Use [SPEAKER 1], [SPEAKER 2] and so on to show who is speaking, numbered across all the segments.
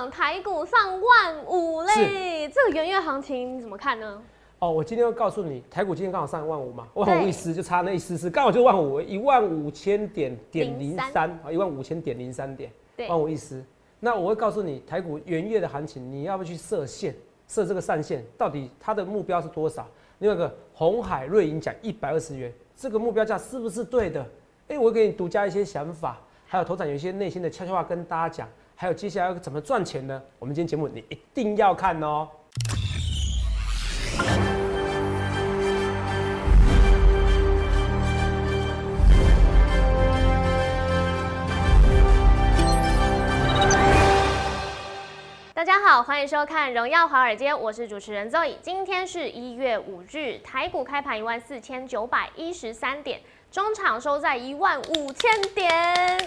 [SPEAKER 1] 长，台股上万五嘞，这个元月行情你怎么看呢？
[SPEAKER 2] 哦，我今天要告诉你，台股今天刚好上万五嘛，万五
[SPEAKER 1] 对
[SPEAKER 2] 一丝就差那一丝丝，刚好就万五，一万五千点点零三，啊，一万五千点零三点，
[SPEAKER 1] 对
[SPEAKER 2] 万五一丝。那我会告诉你，台股元月的行情，你要不要去设线，设这个上限，到底它的目标是多少？另外一个红海瑞银奖一百二十元，这个目标价是不是对的？哎、我会给你独家一些想法，还有头场有一些内心的悄悄话跟大家讲，还有接下来要怎么赚钱呢？我们今天节目你一定要看哦。
[SPEAKER 1] 大家好，欢迎收看《荣耀华尔街》，我是主持人 Zoe。今天是一月五日，台股开盘一万四千九百一十三点，中场收在一万五千点。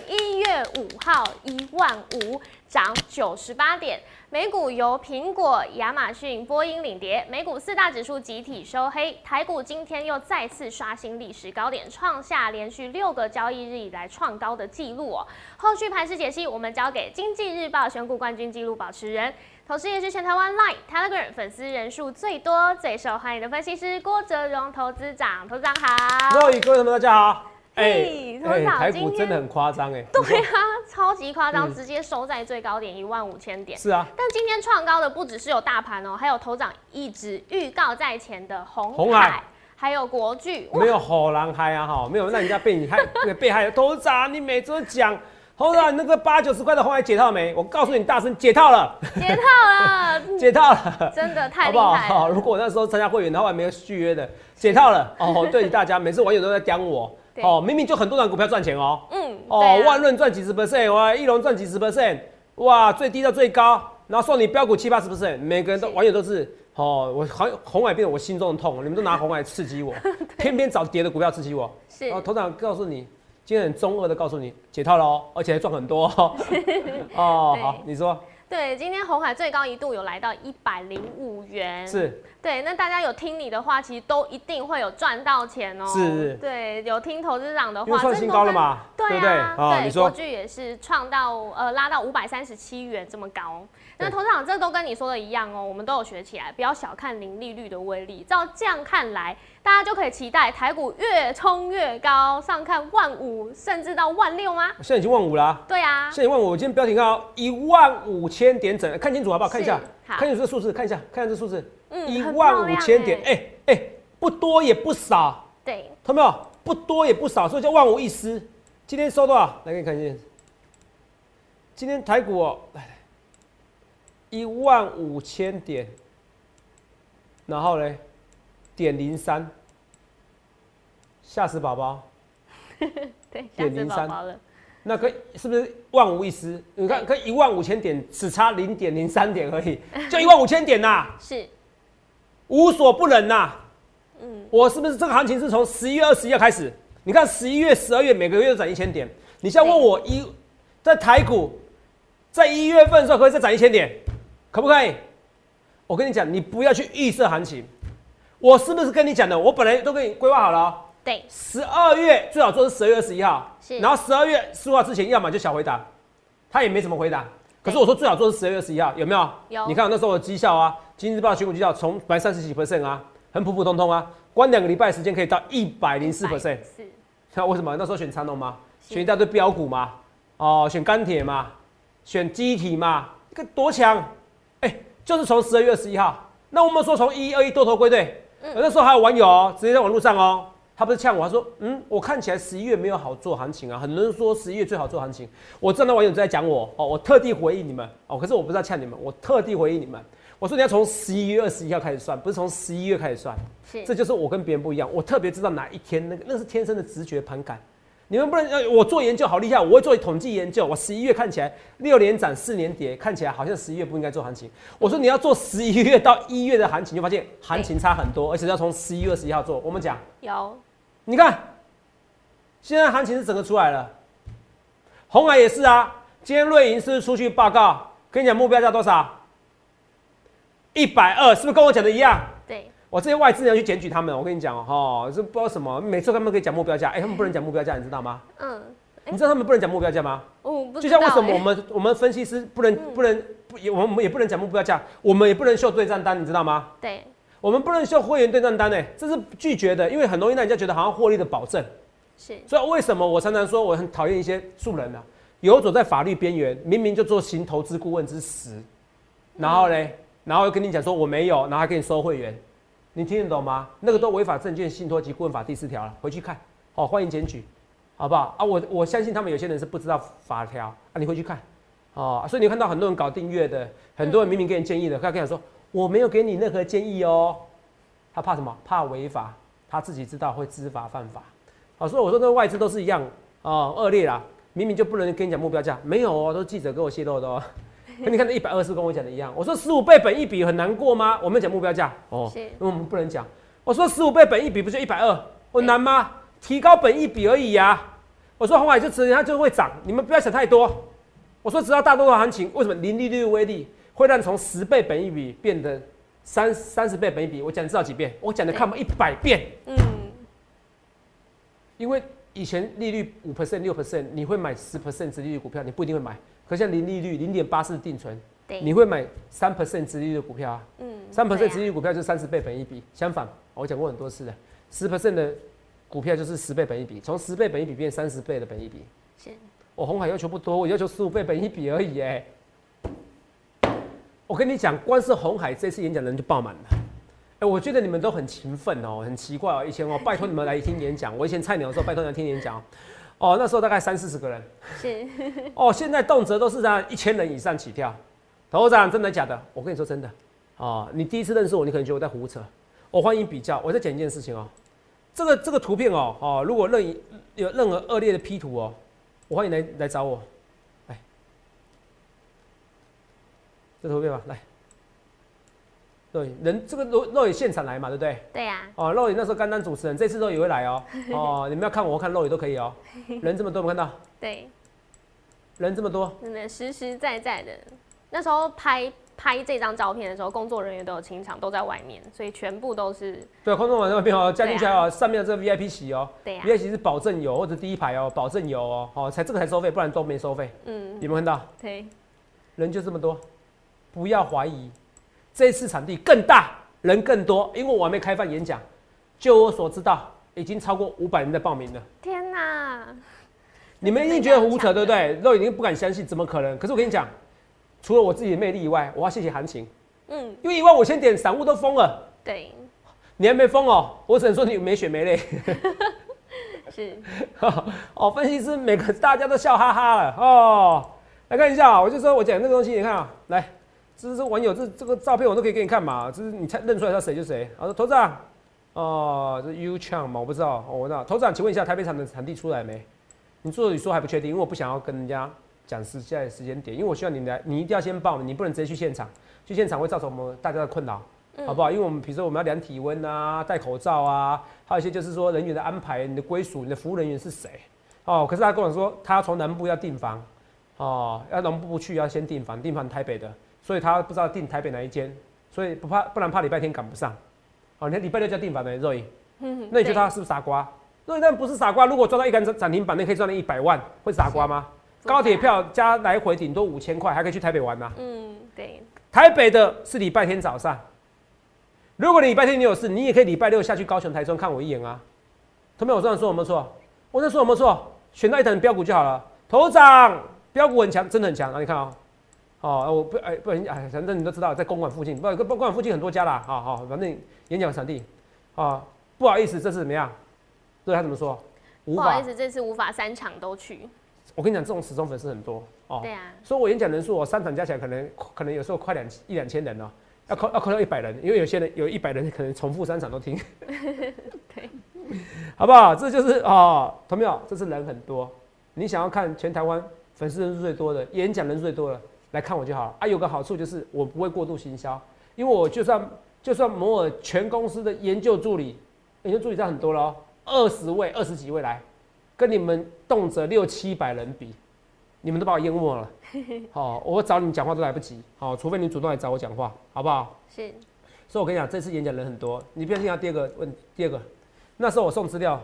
[SPEAKER 1] 一月五号一万五，涨九十八点。美股由苹果、亚马逊、波音领跌，美股四大指数集体收黑。台股今天又再次刷新历史高点，创下连续六个交易日以来创高的纪录哦。后续盘势解析，我们交给经济日报选股冠军纪录保持人，同时也是全台湾 Line、Telegram 粉丝人数最多、最受欢迎的分析师郭哲荣投资长。投资长好。
[SPEAKER 2] 各位各位同学们，大家好。
[SPEAKER 1] 嘿董事长
[SPEAKER 2] 台
[SPEAKER 1] 今天
[SPEAKER 2] 股真的很夸张哎。
[SPEAKER 1] 对啊，超级夸张，
[SPEAKER 2] 嗯
[SPEAKER 1] 直接收在最高点一万五千点。
[SPEAKER 2] 是啊，
[SPEAKER 1] 但今天创高的不只是有大盘哦，还有头长一直预告在前的红
[SPEAKER 2] 红
[SPEAKER 1] 海，
[SPEAKER 2] 海
[SPEAKER 1] 还有国巨。哇
[SPEAKER 2] 没有好狼嗨啊哈，没有让人家被你害，那 个被害。头长，你每周讲，头长那个八九十块的红海解套没？我告诉你，大声解套了，
[SPEAKER 1] 解套了，
[SPEAKER 2] 解套了。
[SPEAKER 1] 真的太
[SPEAKER 2] 厉害好
[SPEAKER 1] 不好？
[SPEAKER 2] 好，
[SPEAKER 1] 了。
[SPEAKER 2] 如果我那时候参加会员的话，还没有续约的，解套了哦。对大家，每次网友都在讲我哦，明明就很多档股票赚钱哦，
[SPEAKER 1] 嗯，
[SPEAKER 2] 哦，万润赚几十 percent，哇，翼龙赚几十 percent，哇，最低到最高，然后送你标股七八十 percent，每个人都
[SPEAKER 1] 是
[SPEAKER 2] 网友都是哦，我红红海变成我心中的痛，你们都拿红海刺激我，偏偏找跌的股票刺激我。
[SPEAKER 1] 是
[SPEAKER 2] 然后头长告诉你，今天很中二的告诉你解套了哦，而且还赚很多哦。哦，好，你说
[SPEAKER 1] 对，今天红海最高一度有来到一百零五元，
[SPEAKER 2] 是
[SPEAKER 1] 对，那大家有听你的话，其实都一定会有赚到钱哦。
[SPEAKER 2] 是是
[SPEAKER 1] 对，有听投资长的话，
[SPEAKER 2] 创新高了嘛？对
[SPEAKER 1] 啊
[SPEAKER 2] 对？
[SPEAKER 1] 国巨也是创到呃拉到五百三十七元这么高。那
[SPEAKER 2] 对
[SPEAKER 1] 投资长这都跟你说的一样哦，我们都有学起来，不要小看零利率的威力。照这样看来，大家就可以期待台股越冲越高，上看万五甚至到万六吗？
[SPEAKER 2] 现在已经万五啦、
[SPEAKER 1] 对啊，
[SPEAKER 2] 现在万五，我今天标题看到一万五千点整，看清楚好不好？看一下看清楚这个数字，看一下，看一下这数字，
[SPEAKER 1] 嗯
[SPEAKER 2] 一万五千点，
[SPEAKER 1] 欸
[SPEAKER 2] 哎、哎、不多也不少，
[SPEAKER 1] 对，
[SPEAKER 2] 看到没有？不多也不少，所以叫万无一失。今天收多少？来给你看一下，今天台股哦，来一万五千点，然后呢，点零三，吓死宝宝。
[SPEAKER 1] 对，
[SPEAKER 2] 点零三
[SPEAKER 1] 宝宝了。
[SPEAKER 2] 那跟是不是万无一失？你看，跟一万五千点只差零点零三点而已，就一万五千点呐、
[SPEAKER 1] 是，
[SPEAKER 2] 无所不能呐、
[SPEAKER 1] 嗯，
[SPEAKER 2] 我是不是这个行情是从十一月二十一号开始？你看十一月、十二月每个月都涨一千点，你现在问我一在台股在一月份的时候可以再涨一千点？可不可以？我跟你讲，你不要去预设行情。我是不是跟你讲的？我本来都跟你规划好了哦、
[SPEAKER 1] 对，
[SPEAKER 2] 十二月最好做是十二月二十一号，
[SPEAKER 1] 是
[SPEAKER 2] 然后十二月十五号之前，要么就小回档，他也没怎么回档。可是我说最好做是十二月二十一号，有没有？
[SPEAKER 1] 有
[SPEAKER 2] 你看我那时候的绩效啊，《经济日报》选股绩效从本来三十几 percent 啊，很普普通通啊，关两个礼拜的时间可以到一百零四 percent。
[SPEAKER 1] 是，
[SPEAKER 2] 那为什么那时候选长隆嘛，
[SPEAKER 1] 是
[SPEAKER 2] 选一大堆标股嘛，哦，选钢铁嘛，选机体嘛，这个多强！哎、就是从十二月二十一号。那我们说从一二一多头归队，
[SPEAKER 1] 嗯
[SPEAKER 2] 那时候还有网友哦，直接在网络上哦，他不是呛我，他说，嗯，我看起来十一月没有好做行情啊，很多人说十一月最好做行情，我真的网友在讲我哦，我特地回应你们哦，可是我不是要呛你们，我特地回应你们，我说你要从十一月二十一号开始算，不是从十一月开始算。
[SPEAKER 1] 是，
[SPEAKER 2] 这就是我跟别人不一样，我特别知道哪一天那个那是天生的直觉盘感。你们不能，要，我做研究好厉害，我会做统计研究。我十一月看起来六连涨四连跌，看起来好像十一月不应该做行情。我说你要做十一月到一月的行情，就发现行情差很多，而且要从十一月二十一号做。我们讲，
[SPEAKER 1] 有，
[SPEAKER 2] 你看，现在行情是整个出来了，红海也是啊。今天瑞银是不是出去报告，跟你讲目标价多少？一百二，是不是跟我讲的一样？
[SPEAKER 1] 对，
[SPEAKER 2] 我这些外资人要去检举他们，我跟你讲哦，哈，这不知道什么，每次他们可以讲目标价，哎、他们不能讲目标价，你知道吗？
[SPEAKER 1] 嗯，
[SPEAKER 2] 你知道他们不能讲目标价吗？
[SPEAKER 1] 哦，不
[SPEAKER 2] 就像为什么我们我们分析师不能不能不也我们也不能讲目标价，我们也不能秀对账单，你知道吗？
[SPEAKER 1] 哎对，
[SPEAKER 2] 我们不能秀会员对账单呢，这是拒绝的，因为很容易让人家觉得好像获利的保证。
[SPEAKER 1] 是
[SPEAKER 2] 所以为什么我常常说我很讨厌一些素人啊，游走在法律边缘，明明就做行投资顾问之实，然后嘞，然后又跟你讲说我没有，然后还给你收会员，你听得懂吗？那个都违法证券信托及顾问法第四条了，回去看，好、欢迎检举，好不好啊？我我相信他们有些人是不知道法条啊，你回去看，哦，所以你看到很多人搞订阅的，很多人明明给你建议的，他跟你说我没有给你任何建议哦，他怕什么？怕违法，他自己知道会知法犯法。好，所以我说那外资都是一样哦，恶劣啦，明明就不能跟你讲目标价，没有哦，都是记者给我泄露的哦。跟 你看那一百二十跟我讲的一样，我说十五倍本一比很难过吗？我们讲目标价哦，
[SPEAKER 1] 是
[SPEAKER 2] 那我们不能讲。我说十五倍本一比不就一百二？我难吗？提高本一比而已呀、我说红海就只它就会涨，你们不要想太多。我说只要大多头行情，为什么零利率的威力会让从十倍本一比变得三三十倍本一比？我讲知道几遍？我讲的看不一百遍。
[SPEAKER 1] 嗯，
[SPEAKER 2] 因为以前利率五 percent 六 percent，你会买十 percent 殖利率股票，你不一定会买。可像零利率零点八四定存，你会买三 percent 殖利率的股票啊？
[SPEAKER 1] 嗯
[SPEAKER 2] 三 percent
[SPEAKER 1] 对啊
[SPEAKER 2] 殖利率股票就是三十倍本一比。相反，我讲过很多次了，十 percent 的股票就是十倍本一比，从十倍本一比变三十倍的本一比。
[SPEAKER 1] 是
[SPEAKER 2] 我红海要求不多，我要求十五倍本一比而已哎。我跟你讲，光是红海这次演讲人就爆满了。哎、我觉得你们都很勤奋哦，很奇怪哦。以前哦，拜托你们来听演讲，我以前菜鸟的时候拜托你们听演讲，哦，那时候大概三四十个人，
[SPEAKER 1] 是，
[SPEAKER 2] 哦，现在动辄都是这样一千人以上起跳。头长，真的假的？我跟你说真的，哦，你第一次认识我，你可能觉得我在胡扯。我欢迎比较，我再讲一件事情哦，这个这个图片哦，哦，如果任意有任何恶劣的 P 图哦，我欢迎来来找我，来，这图片吧，来，对，人这个肉肉也现场来嘛，对不对？
[SPEAKER 1] 对呀，
[SPEAKER 2] 哦，肉眼那时候刚当主持人，这次肉也会来哦，哦，你们要看我看肉眼都可以哦，人这么多，有没有看到？
[SPEAKER 1] 对，
[SPEAKER 2] 人这么多，
[SPEAKER 1] 真的实实在在的。那时候拍拍这张照片的时候，工作人员都有清场，都在外面，所以全部都是
[SPEAKER 2] 对，空中网那边哦，加进去哦，上面的这个 VIP 席哦。
[SPEAKER 1] 对呀、
[SPEAKER 2] ，VIP 席是保证有或者第一排哦，保证有哦，哦，才这个才收费，不然都没收费。
[SPEAKER 1] 嗯，
[SPEAKER 2] 有没有看到？
[SPEAKER 1] 对，
[SPEAKER 2] 人就这么多，不要怀疑，这次场地更大，人更多，因为我还没开放演讲，就我所知道，已经超过五百人在报名了。
[SPEAKER 1] 天哪，
[SPEAKER 2] 你们一定觉得胡扯，对不对？都已经不敢相信，怎么可能？可是我跟你讲，除了我自己的魅力以外，我要谢谢行情，
[SPEAKER 1] 嗯，
[SPEAKER 2] 因为一万五千点散户都疯了，
[SPEAKER 1] 对，
[SPEAKER 2] 你还没疯哦，我只能说你没血没泪。
[SPEAKER 1] 是，
[SPEAKER 2] 哦，分析师每个大家都笑哈哈了哦。来看一下啊，我就说我讲这个东西，你看啊，来，这是网友这这个照片我都可以给你看嘛，这是你猜认出来他谁就谁。他说头长，哦，这 U Chang 嘛，我不知道，哦，我知道。头长，请问一下台北场的场地出来没？你助理说还不确定，因为我不想要跟人家讲实在的时间点，因为我希望你来，你一定要先报，你不能直接去现场，去现场会造成我们大家的困扰。
[SPEAKER 1] 嗯
[SPEAKER 2] 好不好？因为我们比如说我们要量体温啊，戴口罩啊，还有一些就是说人员的安排，你的归属，你的服务人员是谁？哦，可是他跟我说，他要从南部要订房，哦，要南部去要先订房，订房台北的，所以他不知道订台北哪一间，所以不怕，不然怕礼拜天赶不上。哦，你看礼拜六就要订房的肉影，
[SPEAKER 1] 嗯
[SPEAKER 2] 那你觉得他是不是傻瓜？肉影但不是傻瓜，如果赚到一根涨停板，那可以赚到一百万，会傻瓜吗？高铁票加来回顶多五千块，还可以去台北玩呐、
[SPEAKER 1] 嗯，对，
[SPEAKER 2] 台北的是礼拜天早上，如果你礼拜天你有事，你也可以礼拜六下去高雄、台中看我一眼啊。同学们，我这样说有没有错？我这样说有没有错？选到一档标股就好了。头涨标股很强，真的很强啊！你看啊、哦，我不哎不然哎，反正你都知道，在公馆附近，不公馆附近很多家啦，好好，反正演讲场地啊，不好意思，这次怎么样？对他怎么说？
[SPEAKER 1] 不好意。思，这次无法三场都去。
[SPEAKER 2] 我跟你讲，这种死忠粉丝很多哦。
[SPEAKER 1] 对啊，
[SPEAKER 2] 所以我演讲人数我，三场加起来可能可能有时候快两一两千人哦，要扣要扣到一百人，因为有些人有一百人可能重复三场都听，
[SPEAKER 1] 对，
[SPEAKER 2] 好不好？这就是哦，同没有？这次人很多，你想要看全台湾粉丝人数最多的，演讲人数最多的，来看我就好了啊。有个好处就是我不会过度行销，因为我就算就算摩尔全公司的研究助理，研究助理这样很多了哦，二十位二十几位来，跟你们动辄六七百人比，你们都把我淹没了。好、我找你们讲话都来不及，好、除非你主动来找我讲话，好不好？
[SPEAKER 1] 是，
[SPEAKER 2] 所以我跟你讲，这次演讲人很多，你不要听到第二个问，第二个，那时候我送资料，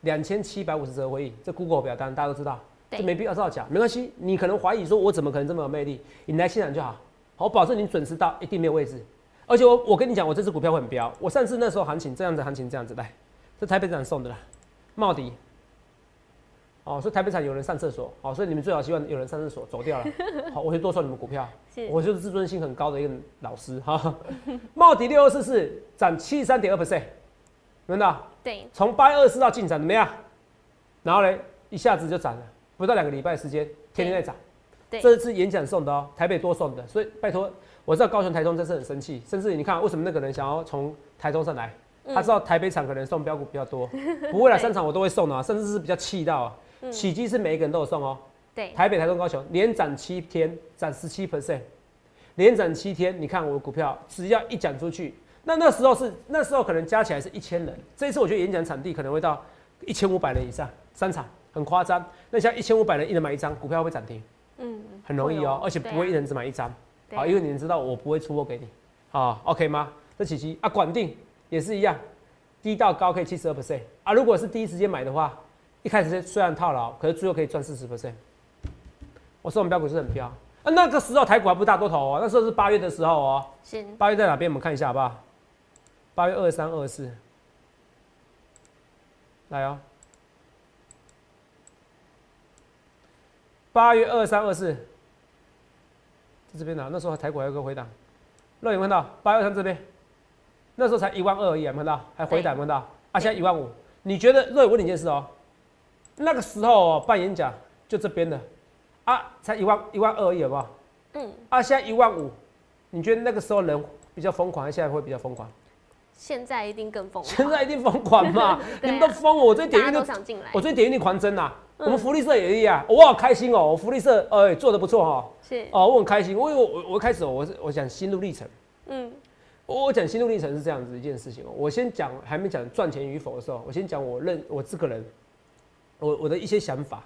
[SPEAKER 2] 两千七百五十则会议，这 Google 表单大家都知道，
[SPEAKER 1] 对
[SPEAKER 2] 这没必要造假，没关系。你可能怀疑说，我怎么可能这么有魅力？你来现场就好，好，我保证你准时到，一定没有位置。而且我我跟你讲，我这只股票会很飙。我上次那时候行情这样子，行情这样子来，这台北展送的啦，茂迪。哦，所以台北场有人上厕所，哦，所以你们最好希望有人上厕所走掉了，好，我就多送你们股票。
[SPEAKER 1] 是
[SPEAKER 2] 我就是自尊心很高的一个老师哈。茂迪六二四四涨七十三点二 percent，看到？
[SPEAKER 1] 对，
[SPEAKER 2] 从八月二十四到进展怎么样？然后嘞，一下子就涨了，不到两个礼拜时间，天天在涨。
[SPEAKER 1] 对。
[SPEAKER 2] 这次演讲送的哦，台北多送的，所以拜托，我知道高雄、台中真是很生气，甚至你看为什么那个人想要从台中上来，他知道台北场可能送标股比较多，不会来
[SPEAKER 1] 对
[SPEAKER 2] 三场我都会送的啊，甚至是比较气到啊。起基是每一个人都有送哦，
[SPEAKER 1] 对，
[SPEAKER 2] 台北、台中、高雄连涨七天，涨十七 percent，连涨七天，你看我的股票只要一讲出去，那那时候是那时候可能加起来是一千人，这一次我觉得演讲场地可能会到一千五百人以上，三场很夸张。那像一千五百人一人买一张，股票会涨停？
[SPEAKER 1] 嗯，
[SPEAKER 2] 很容易
[SPEAKER 1] 会
[SPEAKER 2] 哦，而且不会一人只买一张，好，因为你们知道我不会出货给你，好，OK 吗？这起基啊，管定也是一样，低到高可以七十二 percent 啊，如果是第一时间买的话，一开始虽然套牢，可是最后可以赚四十 percent。我说我们标股是很标，啊，那个时候台股还不大多头哦，那时候是八月的时候哦，
[SPEAKER 1] 是，
[SPEAKER 2] 八月在哪边？我们看一下好不好？八月二三、二四，来哦。八月二三、二四，在这边呢。那时候台股还有个回档，肉眼看到八月二三这边，那时候才一万二而已，有没有看到？还回档，有看到？啊，现在一万五。你觉得肉眼问你一件事哦，那个时候哦办演讲就这边的，啊，才一万一万二而已，好不好？
[SPEAKER 1] 嗯，
[SPEAKER 2] 啊，现在一万五，你觉得那个时候人比较疯狂，还是现在会比较疯狂？
[SPEAKER 1] 现在一定更疯狂，
[SPEAKER 2] 现在一定疯狂嘛！
[SPEAKER 1] 啊
[SPEAKER 2] 你们都疯我，我最近
[SPEAKER 1] 大家
[SPEAKER 2] 点阅率，
[SPEAKER 1] 都想进来
[SPEAKER 2] 我，最点阅率狂增呐、
[SPEAKER 1] 嗯
[SPEAKER 2] 我们福利社也一样，我好开心哦、我福利社哎、做的不错哈、
[SPEAKER 1] 是，
[SPEAKER 2] 哦，我很开心，因为我我开始哦我是我讲心路历程，
[SPEAKER 1] 嗯，
[SPEAKER 2] 我我讲心路历程是这样子一件事情哦、我先讲还没讲赚钱与否的时候，我先讲我认我这个人，我我的一些想法。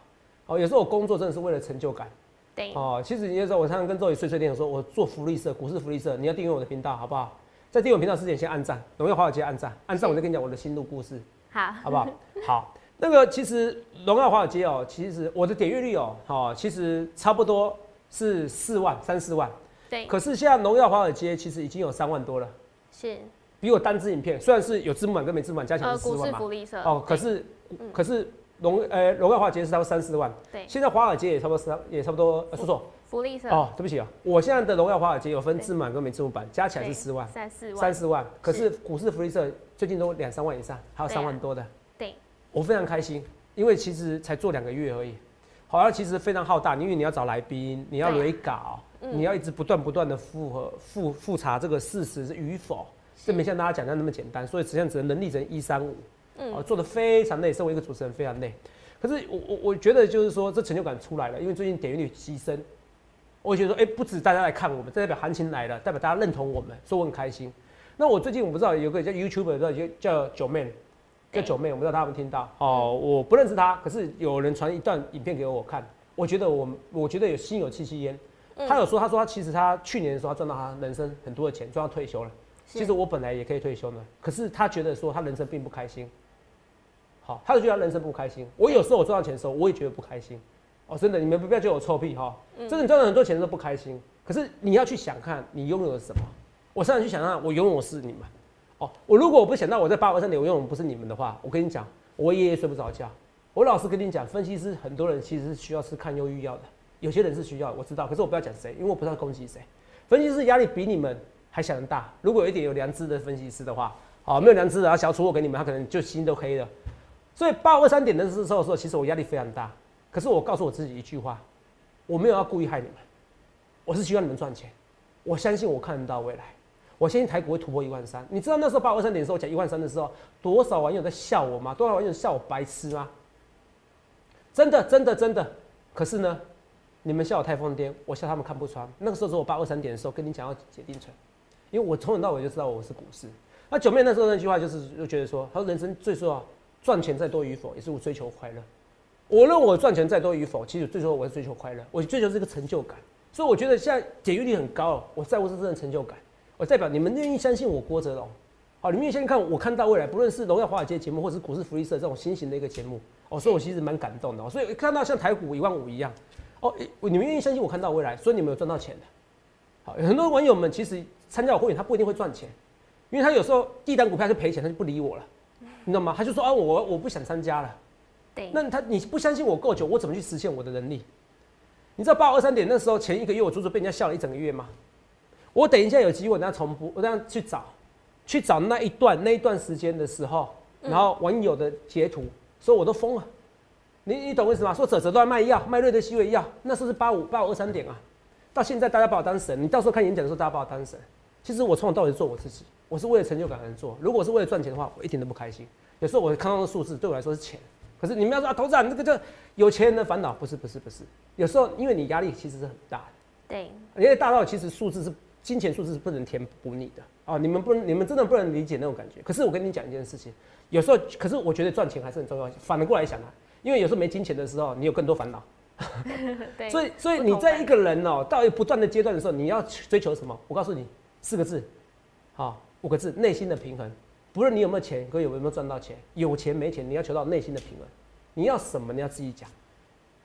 [SPEAKER 2] 哦，有时候我工作真的是为了成就感。
[SPEAKER 1] 对，
[SPEAKER 2] 哦，其实你就知道，我常常跟周宇碎碎念说，我做福利社，股市福利社，你要订阅我的频道，好不好？在订阅我频道之前，先按赞，荣耀华尔街按赞，按赞我就跟你讲我的心路故事，
[SPEAKER 1] 好，
[SPEAKER 2] 好不好？好，那个其实荣耀华尔街哦，其实我的点阅率哦，哦，其实差不多是四万三四万，
[SPEAKER 1] 对，
[SPEAKER 2] 可是现在荣耀华尔街其实已经有三万多了，
[SPEAKER 1] 是，
[SPEAKER 2] 比我单支影片虽然是有字幕版跟没字幕版加起来
[SPEAKER 1] 呃，
[SPEAKER 2] 是四万嘛，
[SPEAKER 1] 股市福利社，
[SPEAKER 2] 哦，可
[SPEAKER 1] 对。
[SPEAKER 2] 是可是荣呃荣耀华尔街是差不多三四万，
[SPEAKER 1] 对，
[SPEAKER 2] 现在华尔街也差不多三也差不多，呃说错。
[SPEAKER 1] 福利社，
[SPEAKER 2] 哦，对不起啊，我现在的荣耀华尔街有分
[SPEAKER 1] 对
[SPEAKER 2] 字满跟没字幕版，加起来是
[SPEAKER 1] 对
[SPEAKER 2] 四万、
[SPEAKER 1] 三四万，
[SPEAKER 2] 三四万。可是股市福利社最近都两三万以上，还有三万多的。
[SPEAKER 1] 对，
[SPEAKER 2] 我非常开心，因为其实才做两个月而已，好像其实非常浩大，因为你要找来宾，你要
[SPEAKER 1] 对。
[SPEAKER 2] 蕊稿，
[SPEAKER 1] 嗯。
[SPEAKER 2] 你要一直不断不断的复核复复查这个事实是与否，这没像大家讲的那么简单，所以实际上只能能力只能一三五，
[SPEAKER 1] 嗯。
[SPEAKER 2] 哦，做的非常累，身为一个主持人非常累。可是我我我觉得就是说这成就感出来了，因为最近点阅率提升，我觉得说，哎、不止大家来看我们，这代表行情来了，代表大家认同我们，所以我很开心。那我最近我不知道有个叫 YouTuber 叫叫九妹，叫九妹，我不知道大家有没有听到哦，我不认识她，可是有人传一段影片给我看，我觉得我我觉得有心有戚戚焉。
[SPEAKER 1] 嗯
[SPEAKER 2] 他有说，他说他其实他去年的时候他赚到他人生很多的钱，赚到退休了。其实我本来也可以退休呢，可是他觉得说他人生并不开心。好，他就觉得他人生不开心。我有时候我赚到钱的时候，我也觉得不开心。哦，真的，你们不要觉得我臭屁哈。
[SPEAKER 1] 嗯
[SPEAKER 2] 真的，你赚了很多钱的时候不开心，可是你要去想看你拥有了什么。我常常去想看，我拥有的是你们。哦，我如果我不想到我在八二三点我拥有的不是你们的话，我跟你讲，我夜夜睡不着觉。我老实跟你讲，分析师很多人其实是需要吃抗忧郁药的，有些人是需要，我知道，可是我不要讲谁，因为我不知道攻击谁。分析师压力比你们还想得大。如果有一点有良知的分析师的话，好，没有良知的，他想要出货给你们，他可能就心都黑了。所以八二三点的时候的时候，其实我压力非常大。可是我告诉我自己一句话，我没有要故意害你们，我是希望你们赚钱。我相信我看得到未来，我相信台股会突破一万三。你知道那时候八二三点的时候讲一万三的时候，多少网友在笑我吗？多少网友笑我白痴吗？真的，真的，真的。可是呢，你们笑我太疯癫，我笑他们看不穿。那个时候是我八二三点的时候跟你讲要解定存，因为我从头到尾就知道我是股市。那九妹那时候那句话就是就觉得说，他说人生最重要赚钱再多与否，也是我追求快乐。我认为我赚钱再多与否，其实最终我是追求快乐，我追求这个成就感。所以我觉得现在点阅率很高，我在乎是这种成就感。我代表你们愿意相信我郭哲龙，好，你们先看我看到未来，不论是荣耀华尔街节目，或是股市福利社这种新型的一个节目，哦，所以我其实蛮感动的。所以看到像台股一万五一样，哦，你们愿意相信我看到未来，所以你们有赚到钱的。好，很多网友们其实参加我会员，他不一定会赚钱，因为他有时候第一单股票就赔钱，他就不理我了，你知道吗？他就说啊，我我不想参加了。
[SPEAKER 1] 对，
[SPEAKER 2] 那他你不相信我够久，我怎么去实现我的能力？你知道八五二三点那时候前一个月我足足被人家笑了一整个月吗？我等一下有机会，我等下重播，我等下去找，去找那一段那一段时间的时候，然后网友的截图，所以我都疯了。你你懂为什么？说泽泽都在卖药，卖瑞德西韦药，那是不是八五八五二三点啊。到现在大家把我当神，你到时候看演讲的时候，大家把我当神。其实我从头到尾做我自己，我是为了成就感而做。如果是为了赚钱的话，我一点都不开心。有时候我看到的数字对我来说是钱。可是你们要说啊，投资人这个叫有钱人的烦恼，不是不是不是。有时候因为你压力其实是很大的，
[SPEAKER 1] 对，
[SPEAKER 2] 因为大到其实数字是金钱数字是不能填补你的啊，你们不能，你们真的不能理解那种感觉。可是我跟你讲一件事情，有时候可是我觉得赚钱还是很重要。反过来想啊，因为有时候没金钱的时候，你有更多烦恼。
[SPEAKER 1] 对，
[SPEAKER 2] 所以所以你在一个人哦，到不断的阶段的时候，你要追求什么？我告诉你四个字，好，五个字，内心的平衡。不论你有没有钱，哥有没有赚到钱，有钱没钱，你要求到内心的平衡。你要什么？你要自己讲。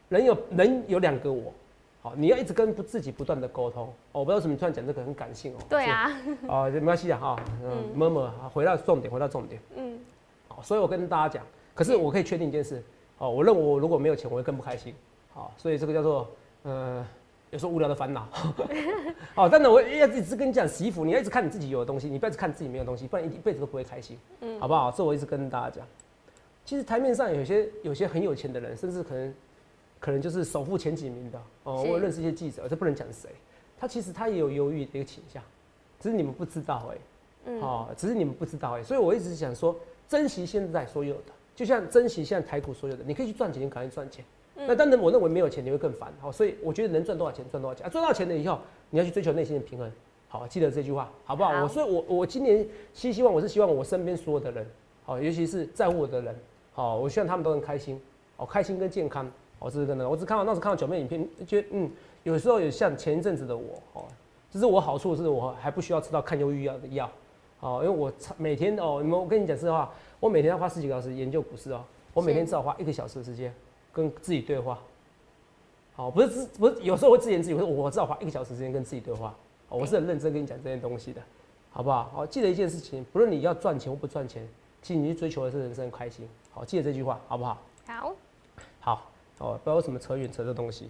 [SPEAKER 2] 人有人有两个我，好，你要一直跟不自己不断的沟通。哦，我不知道什么突然讲这个很感性哦。
[SPEAKER 1] 对啊。
[SPEAKER 2] 哦，没关系啊，哈，嗯，默默回到重点，回到重点。嗯。好，所以我跟大家讲，可是我可以确定一件事，哦，我认为我如果没有钱，我会更不开心。好，所以这个叫做，呃，有时候无聊的烦恼。好，但是我要一直跟你讲，洗衣服你要一直看你自己有的东西，你不要看自己没有东西，不然一辈子都不会开心。嗯。好不好？这我一直跟大家讲。其实台面上有些有些很有钱的人，甚至可能可能就是首富前几名的哦。我认识一些记者，这不能讲谁，他其实他也有忧郁的一个倾向，只是你们不知道哎。嗯。哦，只是你们不知道哎，所以我一直想说，珍惜现在所有的，就像珍惜现在台股所有的，你可以去赚钱，你赶紧赚钱。那当然，我认为没有钱你会更烦。好，所以我觉得能赚多少钱赚多少钱啊，赚到钱了以后，你要去追求内心的平衡。好，记得这句话好不好？我所以，我我今年希希望我是希望我身边所有的人，好，尤其是在乎我的人。好，我希望他们都能开心，哦，开心跟健康，哦，这是真的。我只看到那时看到九妹影片，觉得嗯，有时候也像前一阵子的我，哦，这是我好处是我还不需要吃到抗忧郁药的药，哦，因为我每天哦，你们我跟你讲实话，我每天要花十几个小时研究股市哦，我每天至少花一个小时的时间跟自己对话，好，不是自不是有时候会自言自语，我说我至少花一个小时时间跟自己对话，我是很认真跟你讲这些东西的，好不好？好，记得一件事情，不论你要赚钱或不赚钱。其实你去追求的是人生开心，好，记得这句话，好不好？
[SPEAKER 1] 好，
[SPEAKER 2] 好，哦，不知道为什么扯远扯这东西。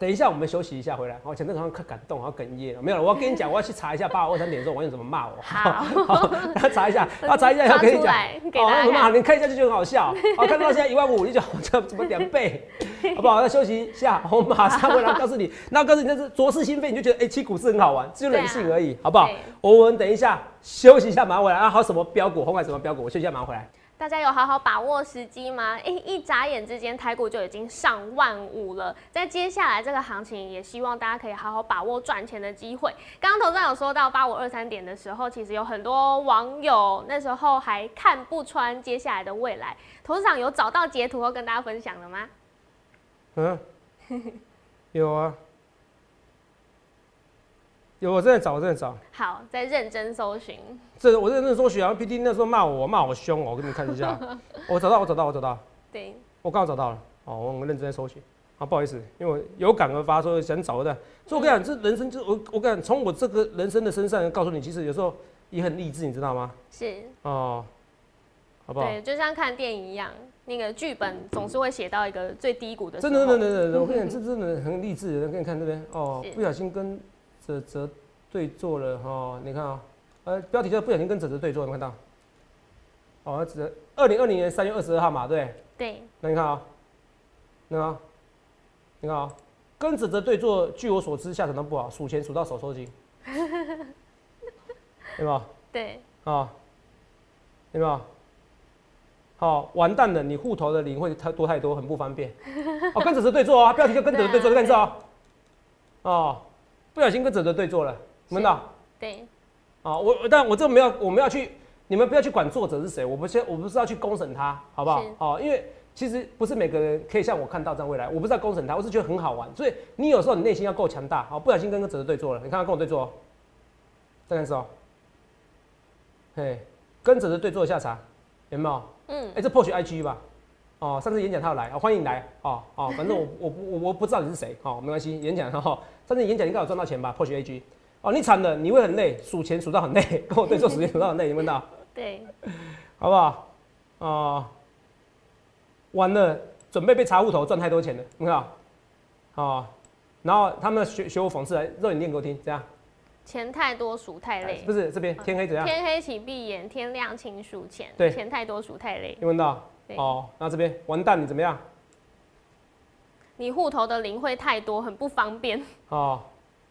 [SPEAKER 2] 等一下，我们休息一下，回来。我讲那个好像可感动，好哽咽了。没有了，我要跟你讲，我要去查一下八二三点钟网友怎么骂我。
[SPEAKER 1] 好，
[SPEAKER 2] 好，查一下，要查一下，要跟你讲。
[SPEAKER 1] 哦，
[SPEAKER 2] 很好，你看一下就觉得很好笑。好，看到现在一万五，你就这怎么两倍？好不好？要休息一下，我马上回来告诉你。那告诉你，那是浊世心扉，你就觉得哎，期股市很好玩，只有人性而已，好不好？我们等一下休息一下，马上回来。啊，好，什么标股？红海什么标股？我休息一下，马上回来。
[SPEAKER 1] 大家有好好把握时机吗？哎，一眨眼之间，台股就已经上万五了。在接下来这个行情，也希望大家可以好好把握赚钱的机会。刚刚投资有说到八五二三点的时候，其实有很多网友那时候还看不穿接下来的未来。投资长有找到截图后跟大家分享了吗？
[SPEAKER 2] 嗯，有啊。有，我正在找，我正在找。
[SPEAKER 1] 好，在认真搜寻。
[SPEAKER 2] 这我认真搜寻然后！P D 那时候骂我，骂我凶哦。我给你们看一下，我找到，我找到，我找到。
[SPEAKER 1] 对，
[SPEAKER 2] 我刚好找到了。哦，我们认真在搜寻。啊，不好意思，因为我有感而发，所以想找的。所以我跟你讲，这人生就我，我跟你讲，从我这个人生的身上告诉你，其实有时候也很励志，你知道吗？
[SPEAKER 1] 是。
[SPEAKER 2] 哦，好不好？
[SPEAKER 1] 对，就像看电影一样，那个剧本总是会写到一个最低谷的。
[SPEAKER 2] 真的，真的，真的，我跟你讲，这真的很励志。我给你看这边，哦，不小心跟。泽泽对坐了哈，你看啊，呃，标题就不小心跟泽泽对坐，有看到？哦，泽二零二零年三月二十二号嘛，对？
[SPEAKER 1] 对。
[SPEAKER 2] 那你看啊，那个，你看啊，跟泽泽对坐，据我所知，下场都不好，数钱数到手抽筋，对吧？
[SPEAKER 1] 对。
[SPEAKER 2] 啊，对吧？好，完蛋了，你户头的零会太多太多，很不方便。哦，跟泽泽对坐啊，标题就跟泽泽对坐，看这啊，哦。不小心跟泽泽对坐了，闻到？
[SPEAKER 1] 对。
[SPEAKER 2] 啊，我但我这没有，我们要去，你们不要去管作者是谁，我不是，我不是要去公审他，好不好？哦，因为其实不是每个人可以像我看到这样未来，我不是要公审他，我是觉得很好玩，所以你有时候你内心要够强大。好，不小心跟个泽泽对坐了，你看他跟我对坐，再看一次哦。嘿，跟着的对做下查，有没有？
[SPEAKER 1] 嗯
[SPEAKER 2] 哎、，这破取 IG 吧？哦，上次演讲他有来，哦、欢迎你来哦哦，反正我我我我不知道你是谁哦，没关系，演讲哈、哦，上次演讲应该有赚到钱吧？破取 AG 哦，你惨了，你会很累，数钱数到很累，跟我对做时间数到很累，你问到
[SPEAKER 1] 对，
[SPEAKER 2] 好不好？哦，完了，准备被查户头赚太多钱了，你看啊、哦，然后他们学学我讽刺来，肉你念给我听，这样
[SPEAKER 1] 钱太多数太累
[SPEAKER 2] 不。是这边天黑怎样？
[SPEAKER 1] 天黑请闭眼，天亮请数钱。
[SPEAKER 2] 对
[SPEAKER 1] 钱太多数太累。
[SPEAKER 2] 你问到
[SPEAKER 1] 对，
[SPEAKER 2] 哦，那这边完蛋，你怎么样？
[SPEAKER 1] 你户头的零会太多，很不方便。
[SPEAKER 2] 哦，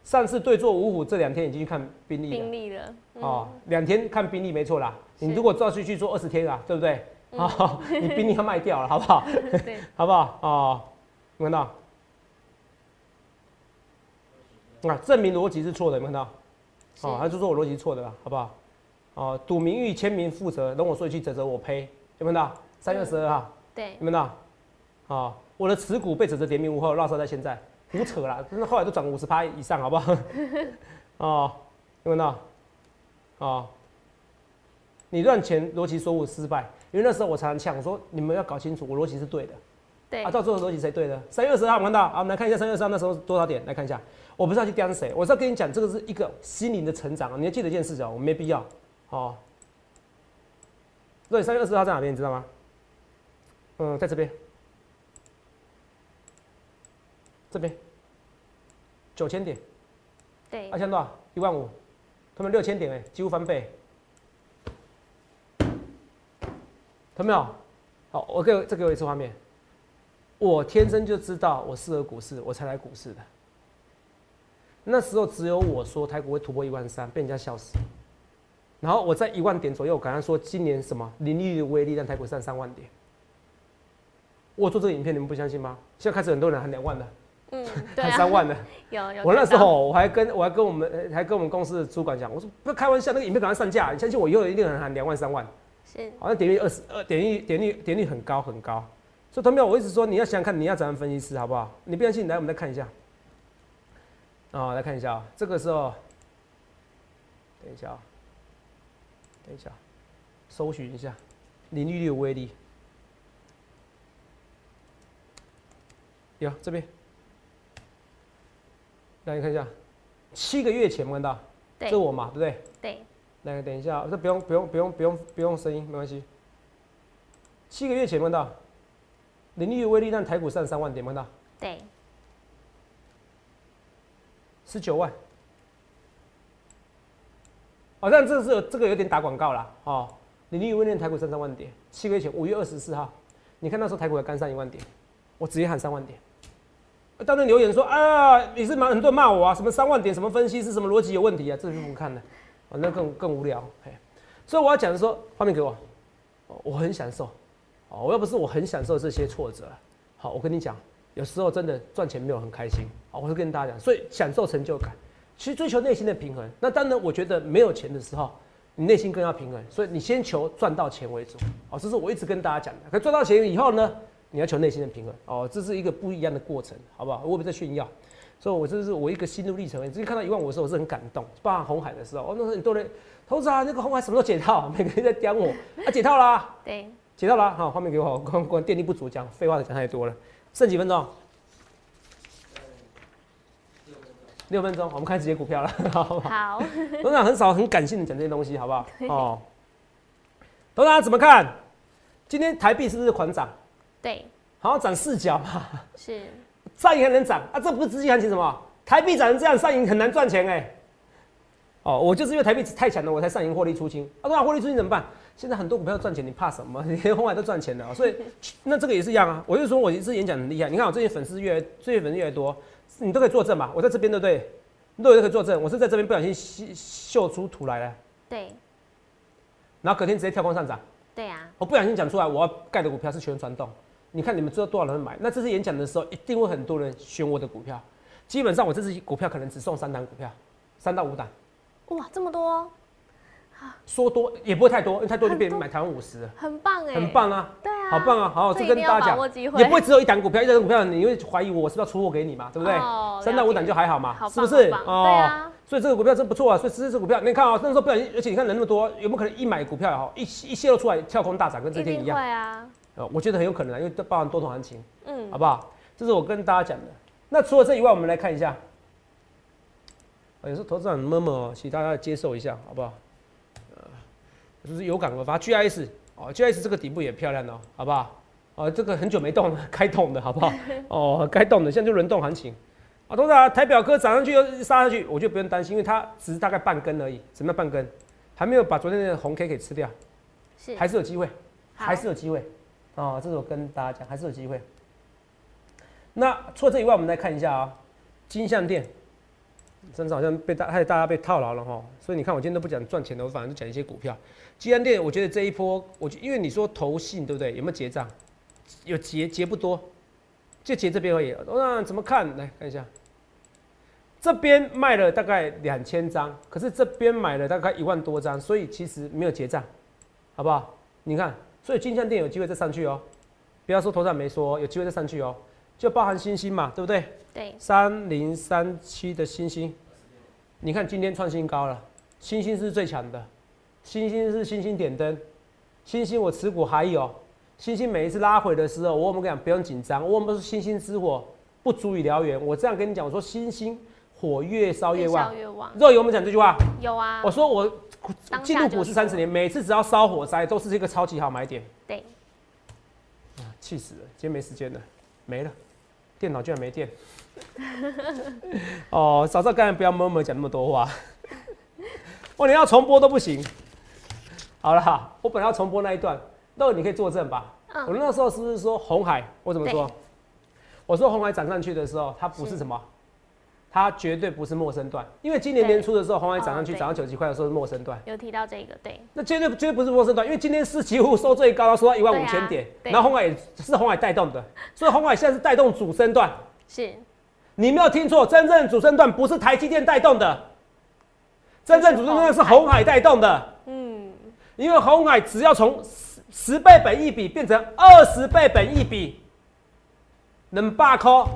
[SPEAKER 2] 上次对坐五虎这两天已经去看兵力了。
[SPEAKER 1] 兵力了。嗯
[SPEAKER 2] 哦，两天看兵力没错啦。你如果照去去做二十天啊，对不对？哦，你兵力要卖掉了，好不好？
[SPEAKER 1] 对，
[SPEAKER 2] 好不好？哦，有看到？啊，证明逻辑是错的，有看到？哦，他就说我逻辑是错的啦，好不好？哦，赌名誉签名负责，等我说一句，责责我赔，有没有看到？三月二十二号，
[SPEAKER 1] 对
[SPEAKER 2] 有，没有看到？哦，我的持股被指责点名无后，落实在现在，胡扯啦，真的后来都涨五十趴以上，好不好？哦，有没有看到？哦，你赚钱逻辑说我失败，因为那时候我常常呛说你们要搞清楚，我逻辑是对的。
[SPEAKER 1] 对
[SPEAKER 2] 啊，，到最后逻辑谁对的？三月二十号，我们看到，好，我们来看一下三月二十号那时候多少点？来看一下，我不是要去刁谁，我是要跟你讲，这个是一个心灵的成长啊。你要记得一件事情哦，我没必要，哦。所以三月二十号在哪边？你知道吗？嗯，在这边，这边九千点，
[SPEAKER 1] 对
[SPEAKER 2] 啊，，现在多少？一万五，他们六千点哎，几乎翻倍，看到没有？好，我给我再给我一次画面。我天生就知道我适合股市，我才来股市的。那时候只有我说台股会突破一万三，被人家笑死。然后我在一万点左右，我刚刚说今年什么零利率的威力让台股上三万点。我做这个影片，你们不相信吗？现在开始很多人喊两万的，
[SPEAKER 1] 嗯，对
[SPEAKER 2] 喊
[SPEAKER 1] 啊，
[SPEAKER 2] 三万的。
[SPEAKER 1] 有有。
[SPEAKER 2] 我那时候我还跟我还跟我们呃还跟我们公司的主管讲，我说不要开玩笑，那个影片赶快上架，你相信我以后一定有人喊两万三万，
[SPEAKER 1] 是
[SPEAKER 2] 好像点率二十二点率点率点率很高很高。所以同学们，我一直说你要想想看你要怎样分析师好不好？你不相信，来我们再看一下。啊、来看一下啊、这个时候，等一下啊、等一下，搜寻一下零利率的威力。有这边，来你看一下，七个月前有没有看到，
[SPEAKER 1] 对
[SPEAKER 2] 这我嘛，对不对？
[SPEAKER 1] 对，
[SPEAKER 2] 来，等一下，这不用不用不用不用不用声音，没关系。七个月前问到，零利率威力让台股上三万点，问到
[SPEAKER 1] 对，
[SPEAKER 2] 十九万。好、像这是这个有点打广告啦，哦，零利率威力让台股上三万点。七个月前五月二十四号，你看那时候台股才刚上一万点，我直接喊三万点。当然留言说啊，你是蛮很多人骂我啊，什么三万点，什么分析是什么逻辑有问题啊，这就不看了，反正更更无聊。嘿，所以我要讲的说，画面给我，我很享受，哦，我要不是我很享受这些挫折，好，我跟你讲，有时候真的赚钱没有很开心，好，我会跟大家讲，所以享受成就感，其实追求内心的平衡。那当然，我觉得没有钱的时候，你内心更要平衡，所以你先求赚到钱为主，哦，这是我一直跟大家讲的。可赚到钱以后呢，你要求内心的平衡，哦，这是一个不一样的过程，好不好？我不在炫耀。所以，我这是我一个心路历程。你最近看到一万五的时候，我是很感动。包含红海的时候，哦，那时候很多人，投资啊，那个红海什么时候解套？每个人在刁我，啊，解套啦，
[SPEAKER 1] 对，
[SPEAKER 2] 解套啦。好，画面给我，光光电力不足，讲废话讲太多了。剩几分钟？六分钟，我们开始接股票了，好不好？
[SPEAKER 1] 好，
[SPEAKER 2] 董事长很少很感性的讲这些东西，好不好？哦，董事长怎么看？今天台币是不是狂涨？
[SPEAKER 1] 对，
[SPEAKER 2] 好像涨四角嘛，
[SPEAKER 1] 是，
[SPEAKER 2] 上影还能涨啊？这不是资金行情什么？台币涨成这样，上影很难赚钱哎、哦，我就是因为台币太强了，我才上影获利出清。啊，那获利出清怎么办？现在很多股票赚钱，你怕什么？你红海都赚钱了、哦，所以那这个也是一样啊。我就说我一次演讲很厉害，你看我最近粉丝越来最近粉丝越来越多，你都可以作证吧。我在这边对不对？你都有可以作证，我是在这边不小心秀秀出图来了，
[SPEAKER 1] 对，
[SPEAKER 2] 然后隔天直接跳空上涨。
[SPEAKER 1] 对啊，
[SPEAKER 2] 我不小心讲出来，我要盖的股票是全传动。你看你们知道多少人买？那这次演讲的时候，一定会很多人选我的股票。基本上我这次股票可能只送三档股票，三到五档。
[SPEAKER 1] 哇，这么多，
[SPEAKER 2] 说多也不会太多，因为太多就变
[SPEAKER 1] 很多
[SPEAKER 2] 买台湾五十了，
[SPEAKER 1] 很棒哎，
[SPEAKER 2] 很，棒啊，
[SPEAKER 1] 对啊，
[SPEAKER 2] 好棒啊，好，这
[SPEAKER 1] 这一定要
[SPEAKER 2] 跟大家讲也不会只有一档股票，一档股票你会怀疑我我是不是要出货给你嘛，对不对？
[SPEAKER 1] 哦
[SPEAKER 2] 三到五档就还好嘛
[SPEAKER 1] 好，
[SPEAKER 2] 是不是？
[SPEAKER 1] 哦
[SPEAKER 2] 所以这个股票真不错啊，所以这支股票你看啊，那时候不小心，而且你看人那么多，有没有可能一买股票也好，一一泄露出来跳空大涨，跟这天一样？
[SPEAKER 1] 啊，
[SPEAKER 2] 呃，我觉得很有可能啊，因为这包含多头行情，
[SPEAKER 1] 嗯
[SPEAKER 2] 好，不好？这是我跟大家讲的。那除了这以外，我们来看一下，呃有时候投资长摸摸，请大家接受一下，好不好？呃，就是有感而发，GIS 哦，GIS 这个底部也漂亮哦，好不好？哦，这个很久没动了，该动的好不好？哦，该动的，现在就轮动行情。啊，董事长，台表哥涨上去又杀下去，我就不用担心，因为它只是大概半根而已，什么叫半根？还没有把昨天的红 K 给吃掉，
[SPEAKER 1] 是，
[SPEAKER 2] 还是有机会，
[SPEAKER 1] 好
[SPEAKER 2] 还是有机会。哦，这是我跟大家讲，还是有机会。那除了这以外，我们来看一下啊、金项店，真的好像被大害大家被套牢了哈。所以你看，我今天都不讲赚钱的，我反而就讲一些股票。金项店，我觉得这一波，我觉因为你说投信对不对？有没有结账？有结，结不多，就结这边而已。那怎么看？来看一下，这边卖了大概两千张，可是这边买了大概一万多张，所以其实没有结账，好不好？你看，所以金项店有机会再上去哦。不要说头上没说，有机会再上去哦。就包含星星嘛，对不对？
[SPEAKER 1] 对，
[SPEAKER 2] 三零三七的星星，你看今天创新高了，星星是最强的，星星是星星点灯，星星我持股还有，星星每一次拉回的时候，我们讲不用紧张，我们说星星之火不足以燎原，我这样跟你讲，我说星星火越烧越旺。
[SPEAKER 1] 烧，越旺，
[SPEAKER 2] 肉有我们讲这句话，
[SPEAKER 1] 有啊。
[SPEAKER 2] 我，说我进入股市三十年，每次只要烧火灾都是一个超级好买点。
[SPEAKER 1] 对，
[SPEAKER 2] 气死了！今天没时间了，没了，电脑居然没电。哦，早知道刚才不要闷闷讲那么多话。哦，你要重播都不行。好了哈，我本来要重播那一段，那你可以作证吧？
[SPEAKER 1] 嗯
[SPEAKER 2] 我那时候是不是说红海？我怎么说？我说红海涨上去的时候，它不是
[SPEAKER 1] 是
[SPEAKER 2] 什么？它绝对不是陌生段，因为今年年初的时候，红海涨上去，涨到九十几块的时候是陌生段。
[SPEAKER 1] 有提到这个，对，
[SPEAKER 2] 那绝对绝对不是陌生段，因为今天是几乎收最高，收到一万五千点，
[SPEAKER 1] 对。
[SPEAKER 2] 然后红海也是红海带动的，所以红海现在是带动主升段。
[SPEAKER 1] 是，
[SPEAKER 2] 你没有听错，真正主升段不是台积电带动的，真正主升段是红海。带动的。
[SPEAKER 1] 嗯，
[SPEAKER 2] 因为红海只要从十十倍本一比变成二十倍本一比，能罢扣，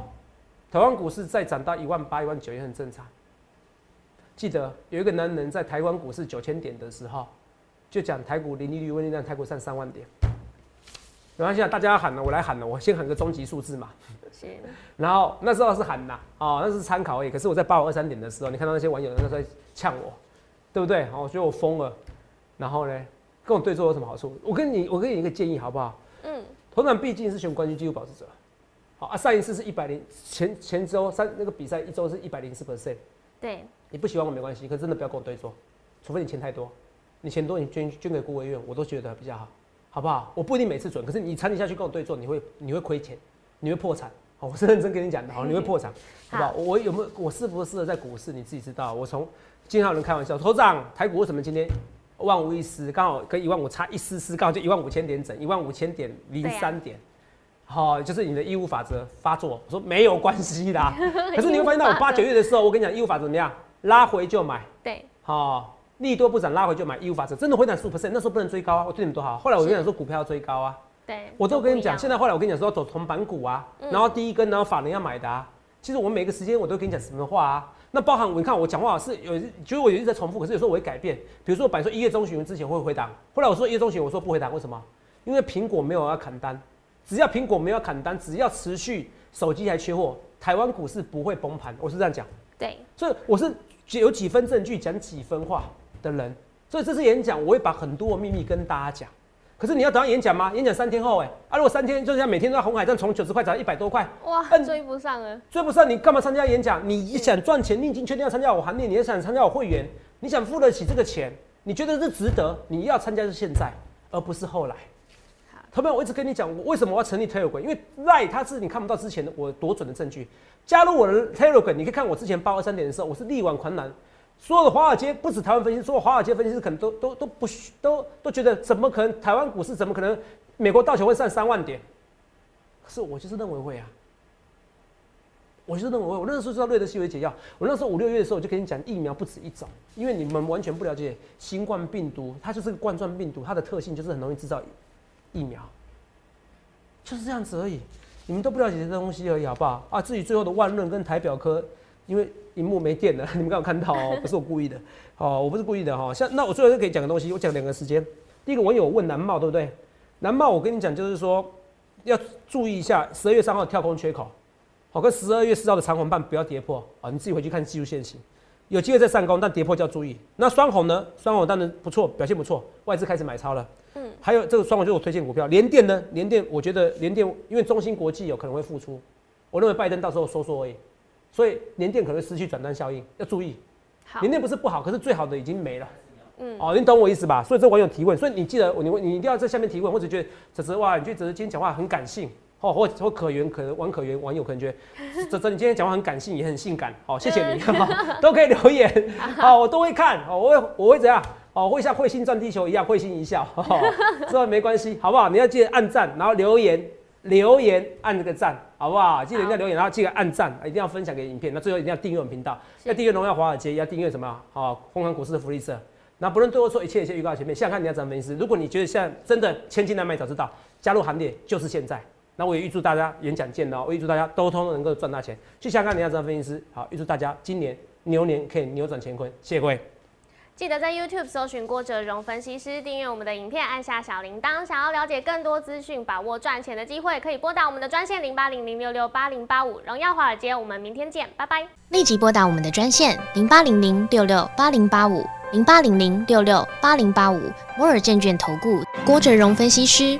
[SPEAKER 2] 台湾股市再涨到一万八、一万九也很正常。记得有一个男人在台湾股市九千点的时候，就讲台股零利率、温利让台股上三万点。没关系啊，大家要喊了，我来喊了，我先喊个终极数字嘛。
[SPEAKER 1] 是，
[SPEAKER 2] 然后那时候是喊呐，哦，那是参考而已。可是我在八五二三点的时候，你看到那些网友那时候在呛我，对不对？哦，我觉得我疯了。然后呢，跟我对坐有什么好处？我跟你，我给你一个建议好不好？
[SPEAKER 1] 嗯，
[SPEAKER 2] 头场毕竟是选冠军纪录保持者，好啊，上一次是一百零前前周三那个比赛一周是一百零四 percent。
[SPEAKER 1] 对，
[SPEAKER 2] 你不喜欢我没关系，可真的不要跟我对坐，除非你钱太多，你钱多你捐捐给孤儿院，我都觉得比较好，好不好？我不一定每次准，可是你长期下去跟我对坐，你会你会亏钱，你会破产。好，我是认真跟你讲的，好，你会破产，好不好？我有没有我适不适合在股市，你自己知道。我从经常有人开玩笑，头长台股为什么今天万无一失，刚好跟一万五差一丝丝，刚好就一万五千点整，一万五千点零三点。好、就是你的义务法则发作。我说没有关系啦，可是你会发现到我八九月的时候，我跟你讲义务法则怎么样，拉回就买，
[SPEAKER 1] 对，
[SPEAKER 2] 好、利多不涨拉回就买，义务法则真的回涨十五 percent，那时候不能追高啊，我对你们多好。后来我跟你讲说股票要追高啊，
[SPEAKER 1] 对，
[SPEAKER 2] 我都跟你讲，现在后来我跟你讲说要走铜板股啊，
[SPEAKER 1] 嗯。
[SPEAKER 2] 然后第一根，然后法人要买的啊。其实我每个时间我都跟你讲什么话啊，那包含你看我讲话是有，觉得我有一直在重复，可是有时候我会改变。比如说，本来说一月中旬之前会回档，后来我说一月中旬我说不回档，为什么？因为苹果没有要砍单，只要苹果没有砍单，只要持续手机还缺货，台湾股市不会崩盘，我是这样讲。
[SPEAKER 1] 对，
[SPEAKER 2] 所以我是有几分证据讲几分话的人，所以这次演讲我会把很多秘密跟大家讲。可是你要等到演讲吗？演讲三天后、哎，啊，如果三天就像每天都在红海站从九十块涨到一百多块，
[SPEAKER 1] 哇，
[SPEAKER 2] 嗯
[SPEAKER 1] 追不上了，
[SPEAKER 2] 追不上你干嘛参加演讲？你想赚钱，你已经确定要参加我行列，你也想参加我会员，你想付得起这个钱，你觉得是值得，你要参加是现在，而不是后来。
[SPEAKER 1] 好
[SPEAKER 2] 同学们，我一直跟你讲，我为什么我要成立 Telegram？因为 Line 它是你看不到之前的我多准的证据。加入我的 Telegram，你可以看我之前八二三点的时候，我是力挽狂澜。所有的华尔街不止台湾分析，所有华尔街分析师可能都都都不需都都觉得怎么可能台湾股市怎么可能美国道琼会上三万点？可是我就是认为会啊。我就是认为，我那时候知道瑞德西韦解药，我那时候五六月的时候我就跟你讲，疫苗不止一种，因为你们完全不了解新冠病毒，它就是个冠状病毒，它的特性就是很容易制造疫苗，就是这样子而已。你们都不了解这东西而已，好不好？啊，至于最后的万润跟台表科，因为荧幕没电了，你们刚好看到哦，不是我故意的，哦，我不是故意的哈。像那我最后就可以讲个东西，我讲两个时间。第一个网友问南茂对不对？南茂我跟你讲就是说要注意一下十二月三号跳空缺口。好，跟十二月四号的长红棒不要跌破啊！你自己回去看技术线型，有机会再上攻，但跌破就要注意。那双红呢？双红当然不错，表现不错，外资开始买超了。嗯，还有这个双红就是我推荐股票，联电呢？联电我觉得联电因为中芯国际有可能会复出，我认为拜登到时候收缩而已，所以联电可能失去转单效应，要注意。
[SPEAKER 3] 好，
[SPEAKER 2] 联电不是不好，可是最好的已经没了。嗯，哦，你懂我意思吧？所以这网友提问，所以你记得你你一定要在下面提问，或者觉得泽泽哇，你觉得泽泽今天讲话很感性。哦，或或可原可能网可原网友可能觉得，这这你今天讲话很感性，也很性感，好，谢谢你，都可以留言，好，我都会看，哦，我会我会怎样，哦，会像彗星撞地球一样会心一笑，这个没关系，好不好？你要记得按赞，然后留言留言按这个赞，好不好？记得要留言，然后记得按赞，一定要分享给影片，那最后一定要订阅我们频道，要订阅荣耀华尔街，要订阅什么？好，疯狂股市的福利社，那不论对我说一切一切预告前面，想看你要怎么分析？如果你觉得现在真的千金难买早知道，加入行列就是现在。那我也预祝大家演讲见到，我预祝大家都通能够赚大钱。去香港，你要当分析师。好，预祝大家今年牛年可以扭转乾坤。谢谢各位。
[SPEAKER 3] 记得在 YouTube 搜寻郭哲荣分析师，订阅我们的影片，按下小铃铛。想要了解更多资讯，把握赚钱的机会，可以拨打我们的专线零八零零六六八零八五。荣耀华尔街，我们明天见，拜拜。立即拨打我们的专线零八零零六六八零八五零八零零六六八零八五摩尔证券投顾郭哲荣分析师。